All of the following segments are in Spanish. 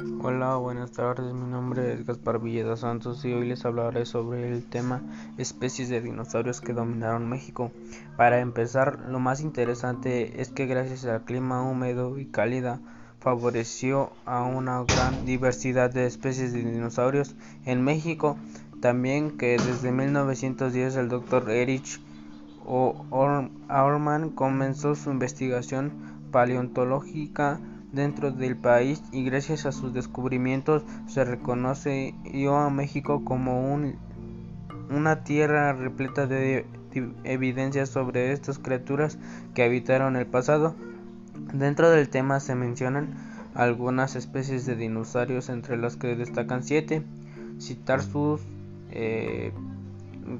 Hola, buenas tardes. Mi nombre es Gaspar Villeda Santos y hoy les hablaré sobre el tema especies de dinosaurios que dominaron México. Para empezar, lo más interesante es que gracias al clima húmedo y cálido favoreció a una gran diversidad de especies de dinosaurios en México. También que desde 1910 el Dr. Erich Auermann comenzó su investigación paleontológica dentro del país y gracias a sus descubrimientos se reconoció a México como un, una tierra repleta de evidencias sobre estas criaturas que habitaron el pasado. Dentro del tema se mencionan algunas especies de dinosaurios entre las que destacan siete, Citarsus, eh,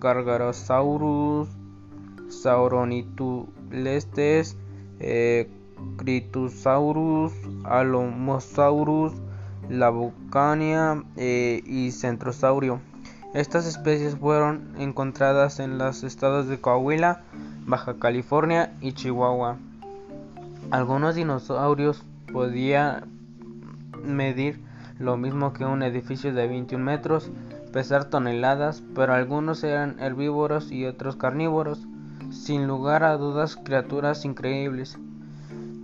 Gargarosaurus, Sauronitulestes, eh, Critosaurus, Alomosaurus, Labucania eh, y Centrosaurio. Estas especies fueron encontradas en los estados de Coahuila, Baja California y Chihuahua. Algunos dinosaurios podían medir lo mismo que un edificio de 21 metros, pesar toneladas, pero algunos eran herbívoros y otros carnívoros. Sin lugar a dudas, criaturas increíbles.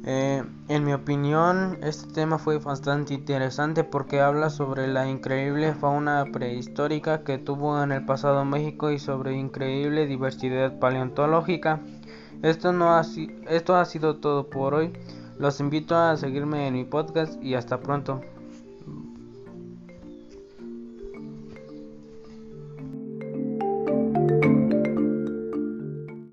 Eh, en mi opinión, este tema fue bastante interesante porque habla sobre la increíble fauna prehistórica que tuvo en el pasado México y sobre increíble diversidad paleontológica. Esto, no esto ha sido todo por hoy. Los invito a seguirme en mi podcast y hasta pronto.